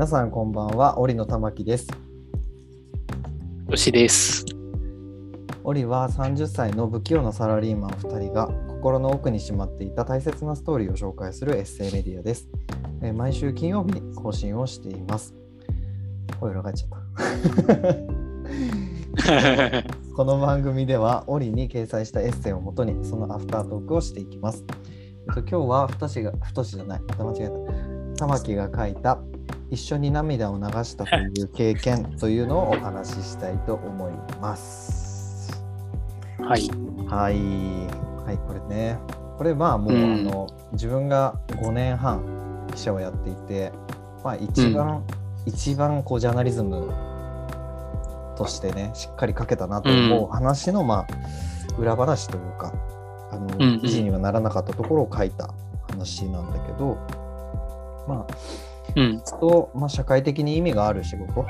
皆さんこんばんは、織野玉木です。よしです。織は30歳の不器用なサラリーマン2人が心の奥にしまっていた大切なストーリーを紹介するエッセイメディアです。えー毎週金曜日に更新をしています。声裏返っちゃった。この番組では織に掲載したエッセイをもとにそのアフタートークをしていきます。えっと、今日は太しが太しじゃない、また間違えた。玉木が書いた一緒に涙を流したという経験というのをお話ししたいと思います。はい。はい、はい、これね。これまあもう、うんあの自分が5年半記者をやっていて、まあ一番、一番こうジャーナリズムとしてねしっかり書けたなと思う話の、まあ裏話というかあの、うんうん記事にはならなかったところを書いた話なんだけどまあうん。と、まあ、社会的に意味がある仕事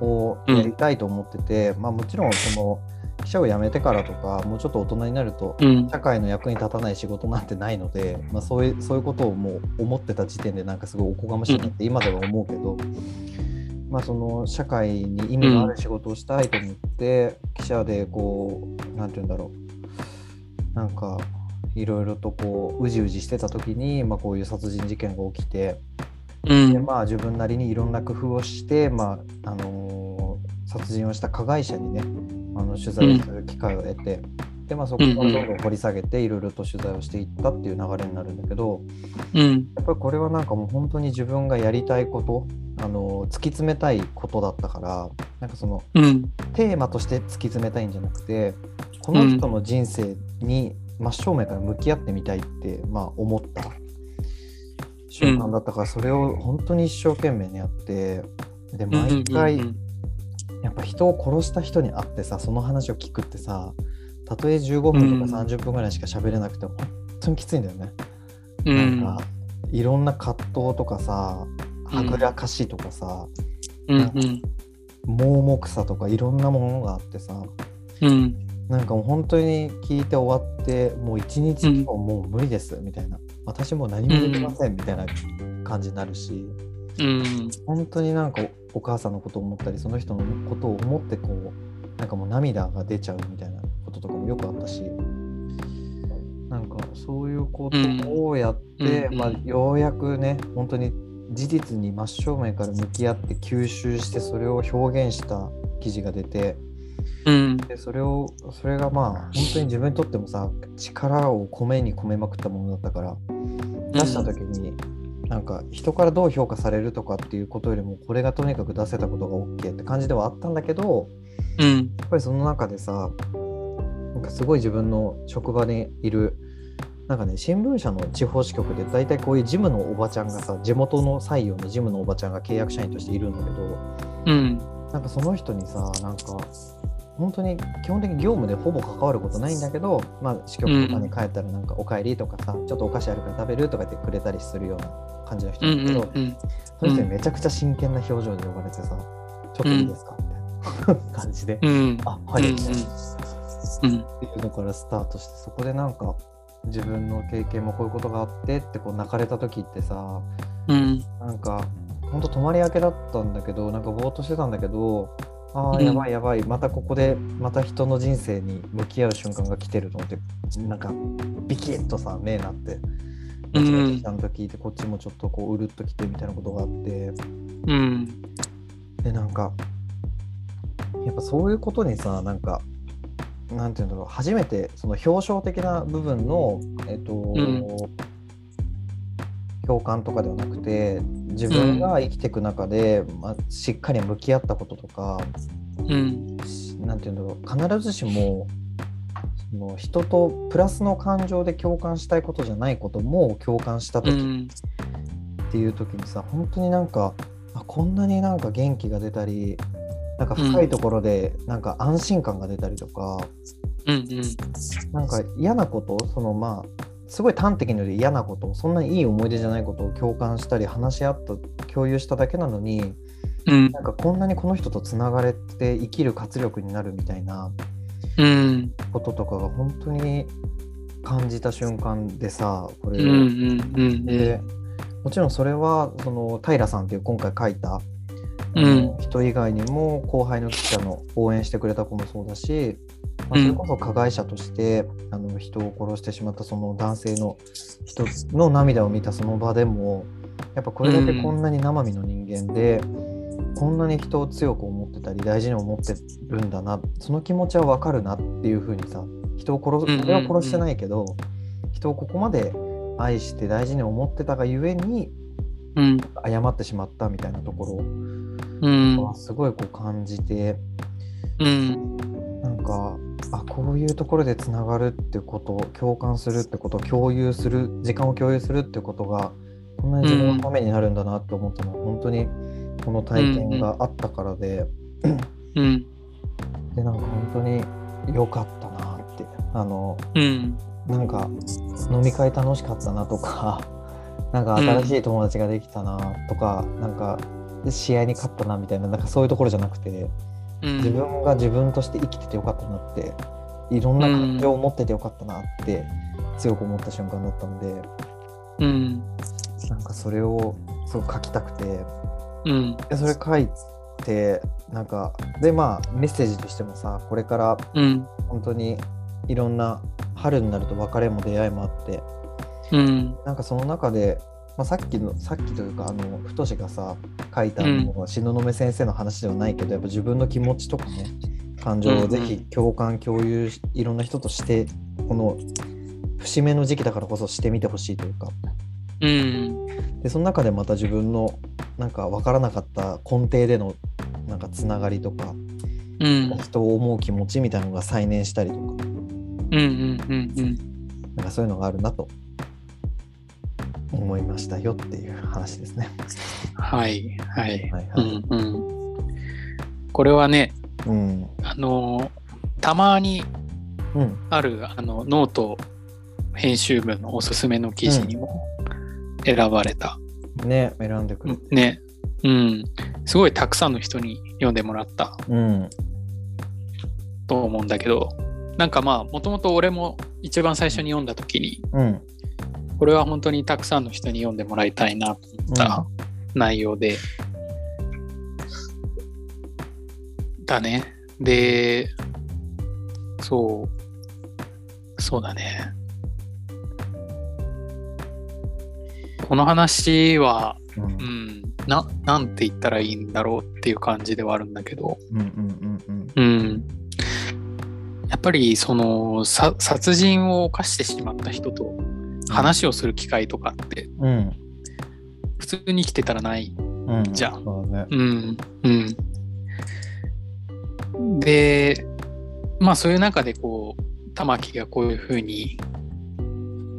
をやりたいと思ってて、まあ、もちろんその記者を辞めてからとかもうちょっと大人になるとうん。社会の役に立たない仕事なんてないので、まあ、そういうそういうことをもう思ってた時点でなんかすごいおこがましいなって今では思うけど、まあ、その社会に意味がある仕事をしたいと思って、記者でこうなんて言うんだろうなんかいろいろとこううじうじしてた時に、まあ、こういう殺人事件が起きて。うん。でまあ自分なりにいろんな工夫をして、まああのー殺人をした加害者にねあの取材をする機会を得て、でまあ、そこからどんどん掘り下げていろいろと取材をしていったっていう流れになるんだけどうん。やっぱりこれはなんかもう本当に自分がやりたいこと、あのー突き詰めたいことだったからなんかそのうん。テーマとして突き詰めたいんじゃなくてこの人の人生に真正面から向き合ってみたいって、まあ、思った瞬間だったから、それを本当に一生懸命にやってで毎回、うん。やっぱ人を殺した人に会ってさその話を聞くってさたとえ15分とか30分ぐらいしか喋れなくても本当にきついんだよね。うなんん。かいろんな葛藤とかさはぐらかしとかさ、うん。うん。盲目さとかいろんなものがあってさうん。なんかもう本当に聞いて終わってもう一日今日もう無理ですみたいな、私もう何もできませんみたいな感じになるし、うん。本当になんかおお母さんのことを思ったりその人のことを思ってこうなんかもう涙が出ちゃうみたいなこととかもよくあったし。なんかそういうことをやって、うんまあうん、ようやくね本当に事実に真正面から向き合って吸収してそれを表現した記事が出てうん。でそれをそれがまあ本当に自分にとってもさ力を米に込めまくったものだったから出した時に、なんか人からどう評価されるとかっていうことよりもこれがとにかく出せたことが OK って感じではあったんだけどうん。やっぱりその中でさなんかすごい自分の職場にいるなんかね新聞社の地方支局で大体こういう事務のおばちゃんがさ地元の採用の事務のおばちゃんが契約社員としているんだけどうん。なんかその人にさなんか本当に基本的に業務でほぼ関わることないんだけど、まあ、支局とかに帰ったらなんか「おかえり」とかさ、ちょっとお菓子あるから食べるとか言ってくれたりするような感じの人うなんだけど、ん。うん。その人にめちゃくちゃ真剣な表情で呼ばれてさ「ちょっといいですか?」みたいな感じでうん。「あはい」うんみたいな。うん。っていうのからスタートしてそこでなんか自分の経験もこういうことがあってってこう泣かれた時ってさうん。なんかほんと泊まり明けだったんだけどなんかぼーっとしてたんだけどあうん。ーやばいやばい。またここでまた人の人生に向き合う瞬間が来てると思ってなんかビキッとさ目なってうん間違えてきたんと聞いてこっちもちょっとこううるっときてみたいなことがあって。うん。でなんかやっぱそういうことにさなんかなんていうんだろう。初めてその表彰的な部分のえっと、ん共感とかではなくて自分が生きていく中で、まあ、しっかり向き合ったこととか、うん。しなんていうんだろう必ずしもその人とプラスの感情で共感したいことじゃないことも共感した時うん。っていう時にさ本当になんかあこんなになんか元気が出たりなんか深いところでなんか安心感が出たりとか、うん。なんか嫌なことそのまあすごい端的に言うと嫌なことそんなにいい思い出じゃないことを共感したり話し合った共有しただけなのにうん。なんかこんなにこの人とつながれて生きる活力になるみたいなうん。こととかが本当に感じた瞬間でさこれ、うん。うん。でもちろんそれはその平さんっていう今回書いた、うん。人以外にも後輩の記者の応援してくれた子もそうだし、まあ、それこそ加害者として、あの人を殺してしまったその男性の人の涙を見たその場でもやっぱこれだけこんなに生身の人間で、こんなに人を強く思ってたり大事に思ってるんだなその気持ちは分かるなっていうふうにさ人を殺す俺は殺してないけど、人をここまで愛して大事に思ってたがゆえにうん。謝ってしまったみたいなところうん。はすごいこう感じて、うん。なんかあこういうところでつながるってこと共感するってこと共有する時間を共有するってことがこんなに自分のためになるんだなって思ったのは、本当にこの体験があったからで、うん。でなんか本当に良かったなってあのうん。なんか飲み会楽しかったなとかなんか新しい友達ができたなとか、なんか試合に勝ったなみたいななんかそういうところじゃなくてうん。自分が自分として生きててよかったなっていろんな感情を持っててよかったなって強く思った瞬間だったのでうん。なんかそれをすごく書きたくてうん。でそれ書いてなんかでまあメッセージとしてもさこれからうん。本当にいろんな春になると別れも出会いもあってうん。なんかその中で、まあ、さっきのさっきというかあの太がさ書いたのは東雲先生の話ではないけど、やっぱ自分の気持ちとかね感情をぜひ共感共有しいろんな人としてこの節目の時期だからこそしてみてほしいというかうん。でその中でまた自分のなんか分からなかった根底でのなんかつながりとかうん。人を思う気持ちみたいなのが再燃したりとかうん。うん。うん。なんかそういうのがあるなと思いましたよっていう話ですね。はい。はい。はいはい。うん。うん。これはね、うん。あの、たまにうん。あるあのノート編集部のおすすめの記事にも選ばれた。ね、選んでくれて。ね。うん。すごいたくさんの人に読んでもらったうん。と思うんだけど、なんかまあ、もともと俺も一番最初に読んだ時に、うん。これは本当にたくさんの人に読んでもらいたいなと思った内容で、だね。で、そう、そうだね。この話は、うん。うん。うん、な、なんて言ったらいいんだろうっていう感じではあるんだけど、うん。うん。うん。うん。やっぱりそのさ殺人を犯してしまった人と話をする機会とかってうん。普通に生きてたらない。うん。じゃあそうだね。うん。うん。で、まあそういう中でこう、玉木がこういうふうに、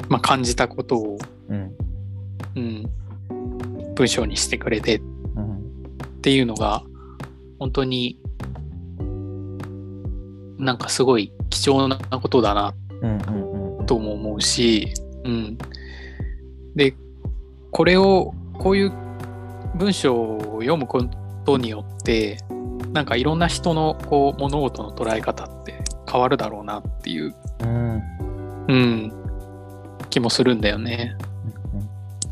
まあ、感じたことを、うん。うん、文章にしてくれてうん。っていうのが本当になんかすごい貴重なことだな。とも思うし、うん、でこれをこういう文章を読むことによってなんかいろんな人のこう物事の捉え方って変わるだろうなっていう、うん。うん、気もするんだよね。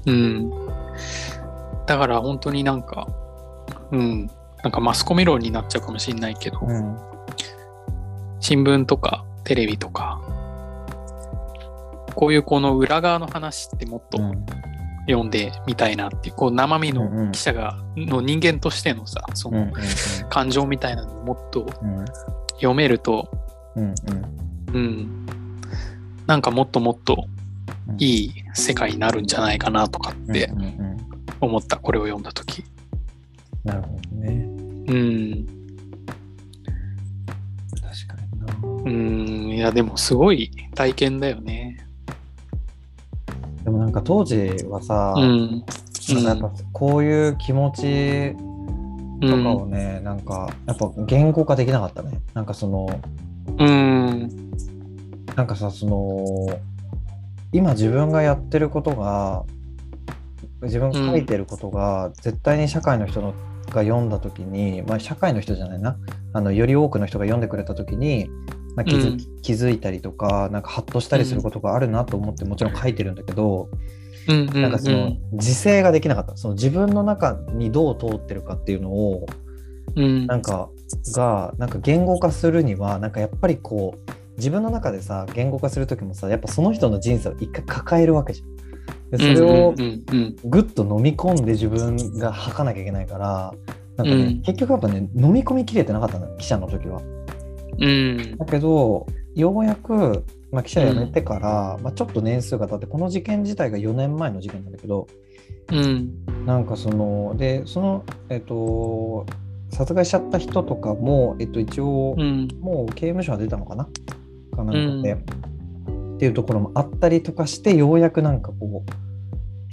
うん、だから本当になんか、うん、なんかマスコミ論になっちゃうかもしれないけど、うん。新聞とかテレビとか、こういうこの裏側の話ってもっとうん。読んでみたいなっていう、こう生身の記者が、の人間としてのさ、そのん。感情みたいなのをもっとうん。読めると、うん。うん、なんかもっともっとうん。いい世界になるんじゃないかなとかって。思った、これを読んだとき。なるほどね。うん、確かにな。うん、いやでもすごい体験だよね。なんか当時はさ、うん。なんかやっぱこういう気持ちとかをね、なんかやっぱ言語化できなかったね。なんかその、うん。なんかさ、その、今自分がやってることが、自分が書いてることが、絶対に社会の人のが読んだ時に、まあ社会の人じゃないな、あのより多くの人が読んでくれた時に、まあ、気づうん。気づいたりとか、なんかハッとしたりすることがあるなと思ってもちろん書いてるんだけど、うんなんかその自制ができなかった。その自分の中にどう通ってるかっていうのをうん。なんかがなんか言語化するにはなんかやっぱりこう自分の中でさ言語化する時もさやっぱその人の人生を一回抱えるわけじゃん。でそれをぐっと飲み込んで自分が吐かなきゃいけないからなんかね、うん。結局やっぱね飲み込みきれてなかったの記者の時は。うん。だけどようやく、まあ、記者辞めてから、まあ、ちょっと年数が経ってこの事件自体が4年前の事件なんだけどうん。なんかそのでそのえっと殺害しちゃった人とかも、えっと、一応、うん。もう刑務所は出たのかな？かなんかで、っていうところもあったりとかしてようやくなんかこう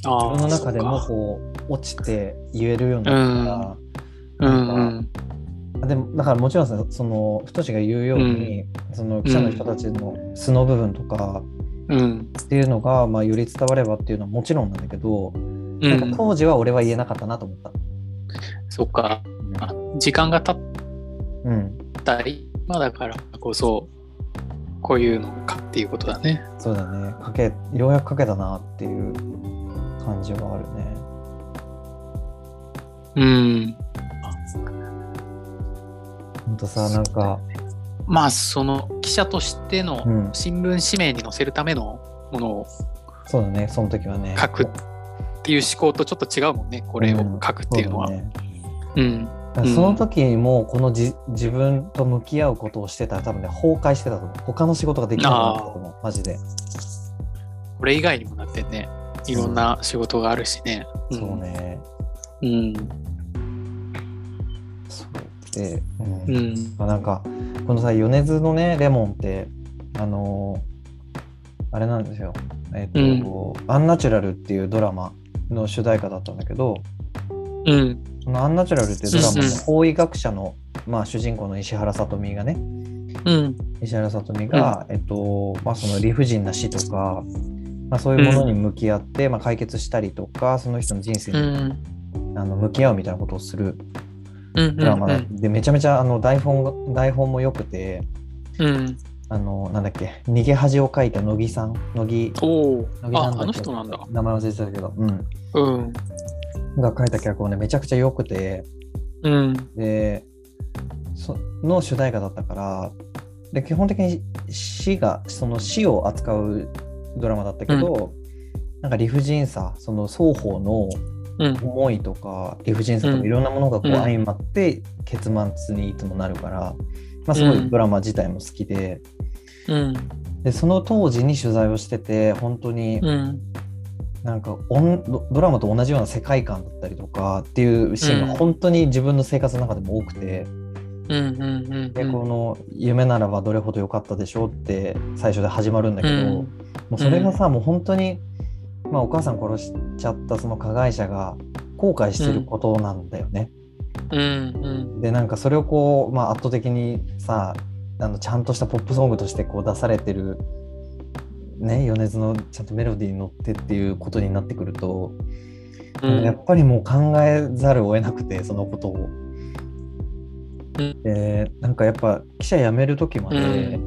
あ自分の中でもーこう落ちて言えるようになったから、うん。うんでもだからもちろんさその太が言うように、その記者の人たちの素の部分とかうん。っていうのが、まあ、より伝わればっていうのはもちろんなんだけど、うなんかん当時は俺は言えなかったなと思った。そっか。あ時間が経っうん、た今だからこそこういうのかっていうことだね。そうだね。かけようやくかけたなっていう感じはあるね。うんほんとさなんか、まあその記者としてのうん、新聞紙面に載せるためのものをそうだねその時はね。書くっていう思考とちょっと違うもんねこれを書くっていうのは。そうん。だからその時もこのじ自分と向き合うことをしてたら多分ね崩壊してたと思う。他の仕事ができなくなったと思うマジで、これ以外にもなってね。いろんな仕事があるしね。そうね。うん。そうで、うんうん。まあなんかこのさ米津のねレモンってあのーあれなんですよえっ、と、アンナチュラルっていうドラマの主題歌だったんだけどうん。そのアンナチュラルっていうドラマうんうんの法医学者の、まあ、主人公の石原さとみがねうん。石原さとみが、えっとまあ、その理不尽な死とか、まあ、そういうものに向き合って、まあ、解決したりとかその人の人生うに、ん。あの向き合うみたいなことをするうん。ドラマでめちゃめちゃあの台本が台本も良くてうん。あのなんだっけ逃げ恥を書いた乃木さん乃木。乃木さんだっ、け？ああの人なんだ。名前忘れてたけど、うん、うん。が書いた脚本ねめちゃくちゃ良くてうん。でその主題歌だったからで基本的に死がその死を扱うドラマだったけど、なんか理不尽さその双方のうん。思いとか理不尽さとうん。かいろんなものがこううん。相まって結末にいつもなるから、まあ、すごいドラマ自体も好きで,、うん。でその当時に取材をしてて本当にうん。なんかおんドドラマと同じような世界観だったりとかっていうシーンうん。が本当に自分の生活の中でも多くて。でこの「夢ならばどれほど良かったでしょう」って最初で始まるんだけど、うん。もうそれがさ、もう本当に、まあ、お母さん殺しちゃったその加害者が後悔してることなんだよね。うん。うん。でなんかそれをこう、まあ、圧倒的にさあのちゃんとしたポップソングとしてこう出されてる、ね、米津のちゃんとメロディーに乗ってっていうことになってくると、うん。やっぱりもう考えざるを得なくてそのことを。うんでなんかやっぱ記者辞める時まで、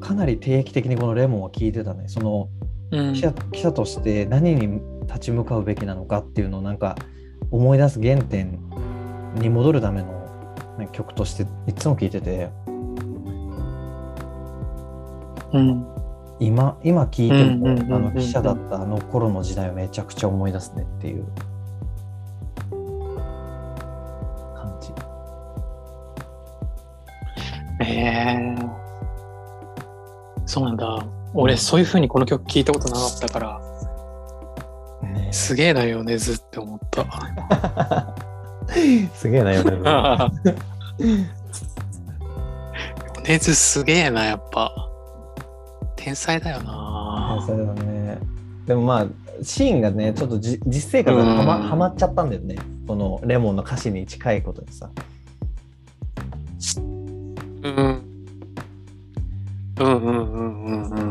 かなり定期的にこのレモンは聞いてたねそのうん記者記者として何に立ち向かうべきなのかっていうのをなんか思い出す原点に戻るための、ね、曲としていつも聴いててうん。今今聴いても、あの記者だったあの頃の時代をめちゃくちゃ思い出すねっていう感じ。ええそうなんだ。俺、そういう風にこの曲聞いたことなかったから、ねすげえなよ、ねずって思った。すげえなよね。ねずすげえな、やっぱ。天才だよな。それだね。でもまあシーンがねちょっとじ実生活がはま,、うんはまっちゃったんだよねこのレモンの歌詞に近いことでさ。うん。うんうんうんうんうん。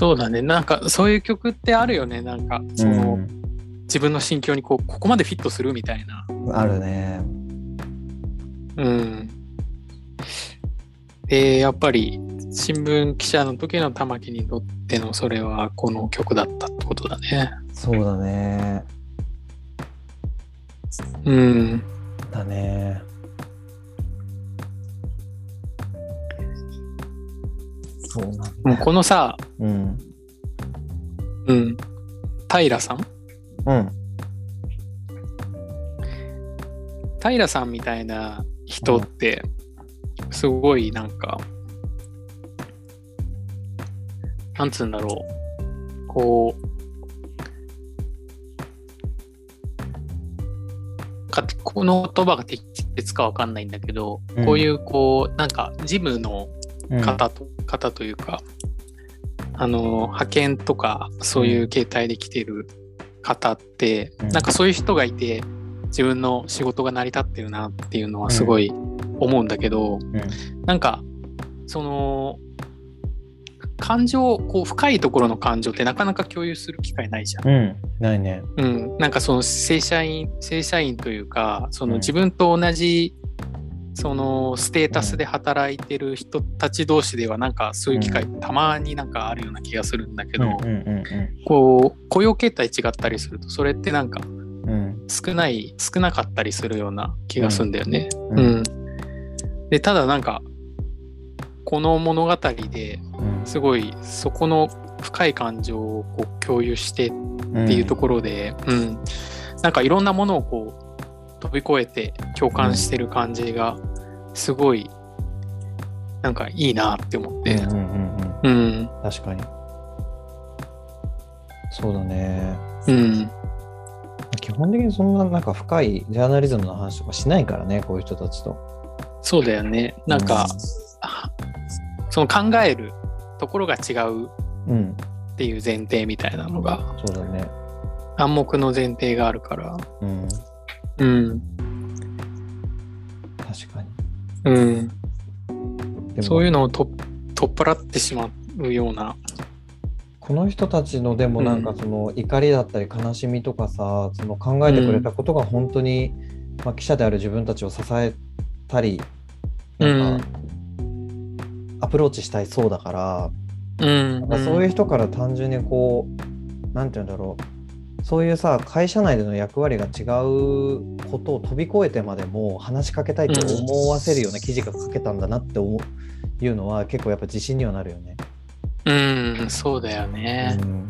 そうだね。なんか、そういう曲ってあるよね。なんか、その、自分の心境にこう、ここまでフィットするみたいな。うんあるね。うん。で、やっぱり、新聞記者の時の玉木にとってのそれはこの曲だったってことだね。そうだね。うん。だね。そうなんだ。もうこのさ、うん。うん。平さん？うん。平さんみたいな人って、すごいなんか、なんつうんだろう。こう、かこの言葉が適切かわかんないんだけど、うんこういうこう、なんかジムのうん。方と、方というか、あの、派遣とか、そういう形態で来てる方って、うん。なんかそういう人がいて、自分の仕事が成り立ってるなっていうのはすごい思うんだけど、うん。なんか、その、感情、こう、深いところの感情ってなかなか共有する機会ないじゃん。うん。ないね。うん、なんかその正社員正社員というかそのうん。自分と同じそのステータスで働いてる人たち同士ではなんかそういう機会たまになんかあるような気がするんだけど、こう雇用形態違ったりするとそれってなんか。少ない少なかったりするような気がするんだよね。うん。うん。でただなんかこの物語でうん。すごいそこの深い感情をこう共有してっていうところで、うん。なんかいろんなものをこう飛び越えて共感してる感じがすごいなんかいいなって思って、うんうんうんうん、確かに。そうだね。うん、基本的にそんななんか深いジャーナリズムの話とかしないからね、こういう人たちと。そうだよね。なんか、あその考えるところが違ううん、っていう前提みたいなのがそうだね。暗黙の前提があるから、うん、うん、確かに。うん、そういうのをと取っ払ってしまうような、この人たちのでもなんかうん。その怒りだったり悲しみとかさ、その考えてくれたことが本当に、まあ、記者である自分たちを支えたりなんかアプローチしたいそうだから、うん、なんかそういう人から単純にこうなんて言うんだろうそういうさ会社内での役割が違うことを飛び越えてまでも話しかけたいと思わせるような記事が書けたんだなって思ういうのは結構やっぱ自信にはなるよね。うん、そうだよね。うん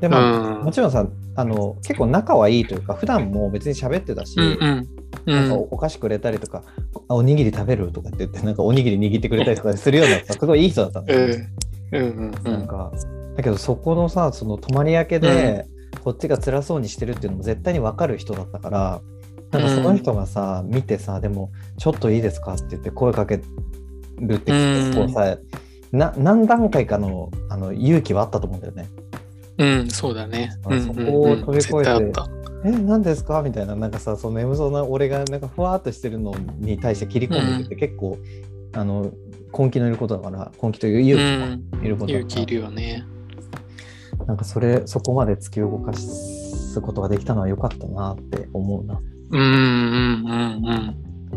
でまあ、うん。もちろんさあの結構仲はいいというか普段も別に喋ってたし、うんうんうん。なんかおお菓子くれたりとか、あおにぎり食べるとかって言ってなんかおにぎり握ってくれたりとかするようなさすごいいい人だったんだよね。うん。うんうなん。んかだけどそこのさその泊まり明けで、こっちが辛そうにしてるっていうのも絶対に分かる人だったからなんかその人がさ、見てさでも「ちょっといいですか?」って言って声かけるってうん結構さ、な何段階かのあの勇気はあったと思うんだよね。うん、そうだね。そこを飛び越えて絶対あった。え何ですかみたいななんかさその眠そうな俺がなんかふわーっとしてるのに対して切り込んでいくって結構、あの根気のいることだから根気という勇気うん、のいることだから、勇気いるよね。なんかそれそこまで突き動かすことができたのは良かったなって思うな。うんうんうんう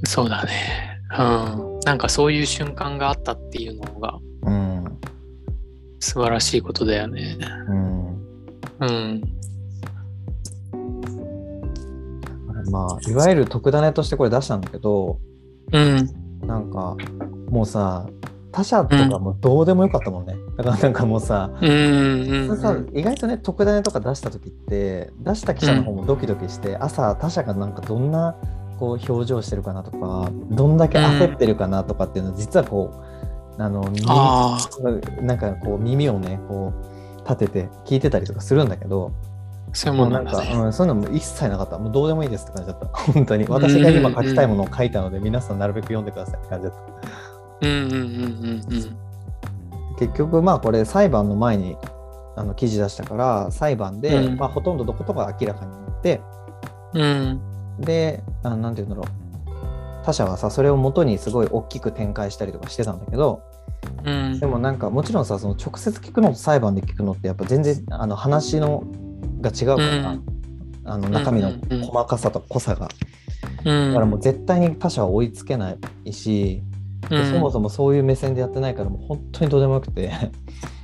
ん。そうだね。うん。なんかそういう瞬間があったっていうのがうん素晴らしいことだよね。うん、うん。まあいわゆる特ダネとしてこれ出したんだけどうん。なんかもうさ他社とかもうどうでもよかったもんね。だからなんかもうさ、うんうんうん。さ意外とね特ダネとか出した時って出した記者の方もドキドキして、朝他社がなんかどんなこう表情してるかなとかどんだけ焦ってるかなとかっていうのは実はこうあの耳あなんかこう耳をねこう立てて聞いてたりとかするんだけどあ、そういうもなんだね。うん、そういうのも一切なかった。もうどうでもいいですって感じだった。本当に。私が今書きたいものを書いたので皆さんなるべく読んでくださいって感じだった結局まあこれ裁判の前にあの記事出したから裁判で、うん。まあ、ほとんどのことが明らかになってうん。であなんて言うんだろう。他社はさそれを元にすごい大きく展開したりとかしてたんだけどうん。でもなんかもちろんさその直接聞くのと裁判で聞くのってやっぱ全然あの話のが違うから、うん。あの中身の細かさと濃さが、うん。だからもう絶対に他社は追いつけないしうん。そもそもそういう目線でやってないからもう本当にどうでもよくて。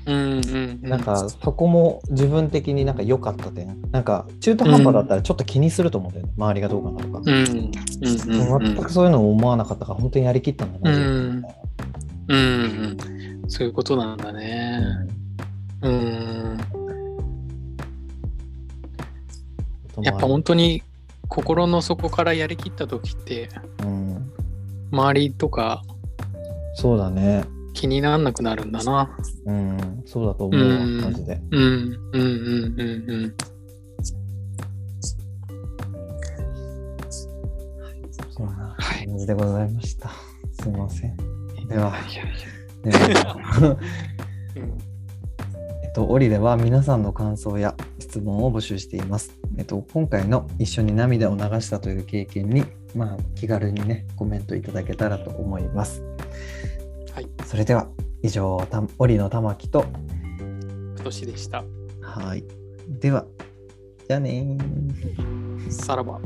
うんなんかそこも自分的になんか良かった点。なんか中途半端だったらちょっと気にすると思うんだよね、周りがどうかなとか、うんうんうんうん。全くそういうのを思わなかったから本当にやりきったんだな、うんうんそういうことなんだね。うん。やっぱ本当に心の底からやりきった時ってうん、周りとかそうだね。気にならなくなるんだな。うんそうだと思うわ、うん。マジで。うんうんうんうんうん。そうなはい。感じでございました。すいません。では。いやいやでは。うん。えっと、オリでは皆さんの感想や質問を募集しています。えっと、今回の一緒に涙を流したという経験に、まあ、気軽にね、コメントいただけたらと思います。はい、それでは、以上、たオリの玉木と、今年でした。はい。では、じゃあねー。さらば。